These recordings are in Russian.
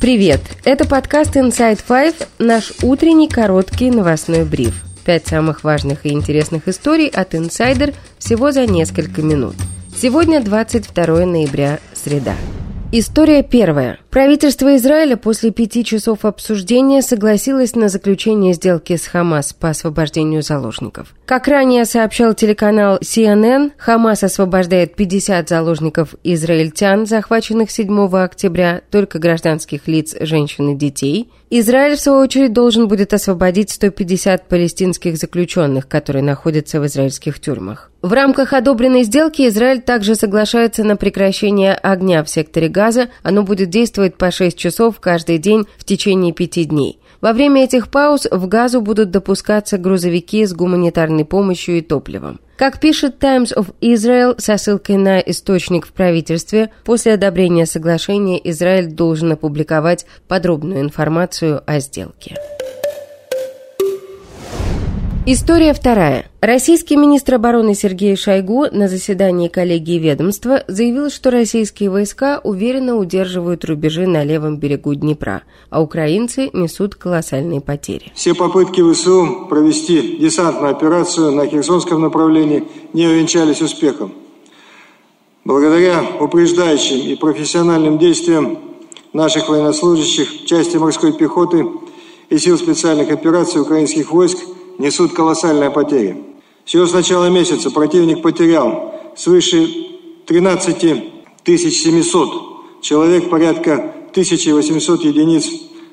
Привет! Это подкаст Inside Five, наш утренний короткий новостной бриф. Пять самых важных и интересных историй от Insider всего за несколько минут. Сегодня 22 ноября, среда. История первая. Правительство Израиля после пяти часов обсуждения согласилось на заключение сделки с Хамас по освобождению заложников. Как ранее сообщал телеканал CNN, Хамас освобождает 50 заложников израильтян, захваченных 7 октября, только гражданских лиц, женщин и детей. Израиль, в свою очередь, должен будет освободить 150 палестинских заключенных, которые находятся в израильских тюрьмах. В рамках одобренной сделки Израиль также соглашается на прекращение огня в секторе Газа. Оно будет действовать по 6 часов каждый день в течение пяти дней. Во время этих пауз в Газу будут допускаться грузовики с гуманитарной помощью и топливом. Как пишет Times of Israel со ссылкой на источник в правительстве, после одобрения соглашения Израиль должен опубликовать подробную информацию о сделке. История вторая. Российский министр обороны Сергей Шойгу на заседании коллегии ведомства заявил, что российские войска уверенно удерживают рубежи на левом берегу Днепра, а украинцы несут колоссальные потери. Все попытки ВСУ провести десантную операцию на Херсонском направлении не увенчались успехом. Благодаря упреждающим и профессиональным действиям наших военнослужащих, части морской пехоты и сил специальных операций украинских войск – несут колоссальные потери. Всего с начала месяца противник потерял свыше 13 700 человек, порядка 1800 единиц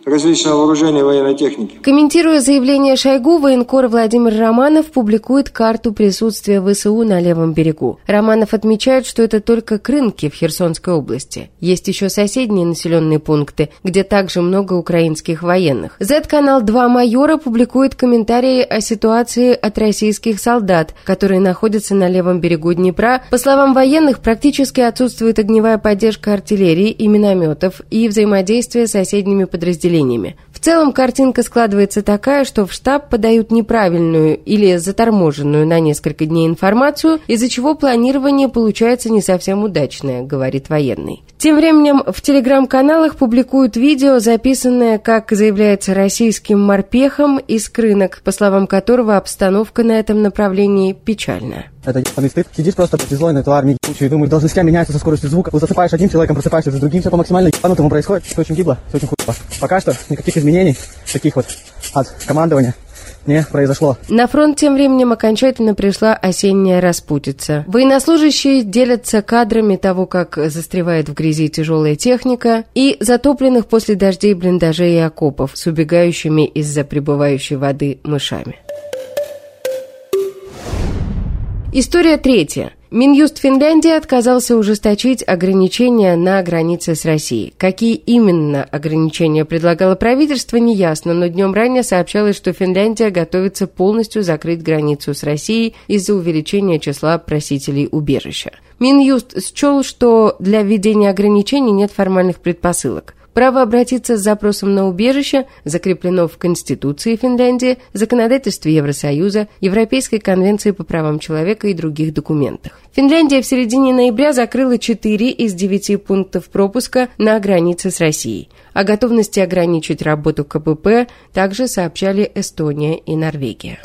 различного вооружения военной техники. Комментируя заявление Шойгу, военкор Владимир Романов публикует карту присутствия ВСУ на левом берегу. Романов отмечает, что это только Крынки в Херсонской области. Есть еще соседние населенные пункты, где также много украинских военных. Z-канал «Два майора» публикует комментарии о ситуации от российских солдат, которые находятся на левом берегу Днепра. По словам военных, практически отсутствует огневая поддержка артиллерии и минометов и взаимодействие с соседними подразделениями населениями. В целом картинка складывается такая, что в штаб подают неправильную или заторможенную на несколько дней информацию, из-за чего планирование получается не совсем удачное, говорит военный. Тем временем в телеграм-каналах публикуют видео, записанное, как заявляется, российским морпехом из крынок, по словам которого обстановка на этом направлении печальная. Это ебаный стыд. Сидишь просто злой на этой армии, и думаешь, должности меняются со скоростью звука. Вот засыпаешь одним человеком, просыпаешься с другим, все по максимально ебанутому происходит. Все очень гибло, все очень хуево. Пока что никаких изменений таких вот от командования не произошло. На фронт тем временем окончательно пришла осенняя распутица. Военнослужащие делятся кадрами того, как застревает в грязи тяжелая техника, и затопленных после дождей блиндажей и окопов с убегающими из-за прибывающей воды мышами. История третья. Минюст Финляндии отказался ужесточить ограничения на границе с Россией. Какие именно ограничения предлагало правительство, неясно, но днем ранее сообщалось, что Финляндия готовится полностью закрыть границу с Россией из-за увеличения числа просителей убежища. Минюст счел, что для введения ограничений нет формальных предпосылок. Право обратиться с запросом на убежище закреплено в Конституции Финляндии, законодательстве Евросоюза, Европейской конвенции по правам человека и других документах. Финляндия в середине ноября закрыла 4 из 9 пунктов пропуска на границе с Россией. О готовности ограничить работу КПП также сообщали Эстония и Норвегия.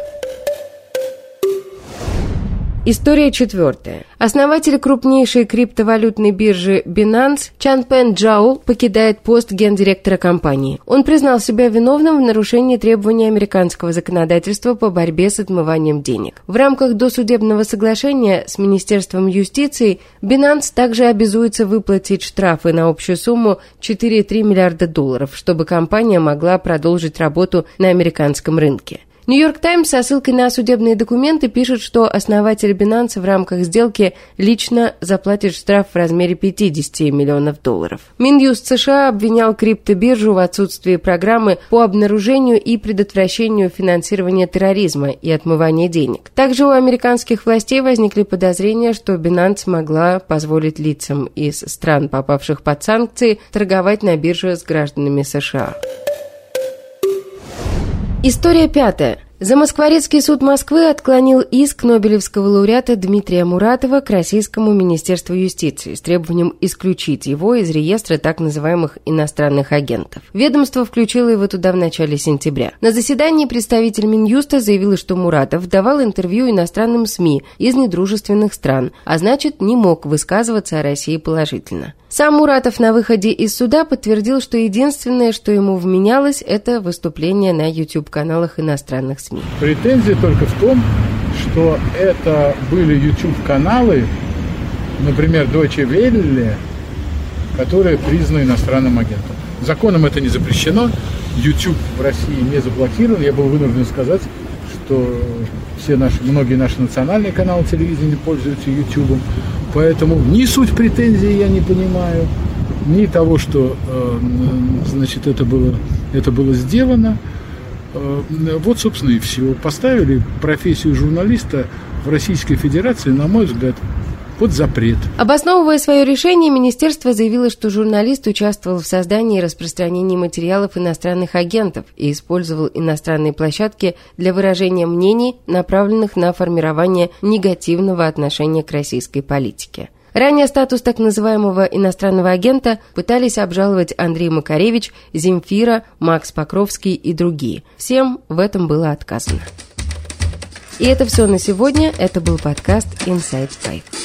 История четвертая. Основатель крупнейшей криптовалютной биржи Binance Чан Пен Джао покидает пост гендиректора компании. Он признал себя виновным в нарушении требований американского законодательства по борьбе с отмыванием денег. В рамках досудебного соглашения с Министерством юстиции Binance также обязуется выплатить штрафы на общую сумму 4,3 миллиарда долларов, чтобы компания могла продолжить работу на американском рынке. Нью-Йорк Таймс со ссылкой на судебные документы пишет, что основатель Binance в рамках сделки лично заплатит штраф в размере 50 миллионов долларов. Минюст США обвинял криптобиржу в отсутствии программы по обнаружению и предотвращению финансирования терроризма и отмывания денег. Также у американских властей возникли подозрения, что Binance могла позволить лицам из стран, попавших под санкции, торговать на бирже с гражданами США. История пятая. Замоскворецкий суд Москвы отклонил иск Нобелевского лауреата Дмитрия Муратова к Российскому Министерству юстиции с требованием исключить его из реестра так называемых иностранных агентов. Ведомство включило его туда в начале сентября. На заседании представитель Минюста заявил, что Муратов давал интервью иностранным СМИ из недружественных стран, а значит не мог высказываться о России положительно. Сам Муратов на выходе из суда подтвердил, что единственное, что ему вменялось, это выступление на YouTube-каналах иностранных СМИ. Претензия только в том, что это были YouTube-каналы, например, Deutsche Welle, которые признаны иностранным агентом. Законом это не запрещено, YouTube в России не заблокирован. Я был вынужден сказать, что все наши, многие наши национальные каналы телевидения пользуются YouTube. Поэтому ни суть претензий я не понимаю, ни того, что э, значит, это было, это было сделано. Э, вот, собственно, и все. Поставили профессию журналиста в Российской Федерации, на мой взгляд, под запрет. Обосновывая свое решение, министерство заявило, что журналист участвовал в создании и распространении материалов иностранных агентов и использовал иностранные площадки для выражения мнений, направленных на формирование негативного отношения к российской политике. Ранее статус так называемого иностранного агента пытались обжаловать Андрей Макаревич, Земфира, Макс Покровский и другие. Всем в этом было отказано. И это все на сегодня. Это был подкаст Inside Five.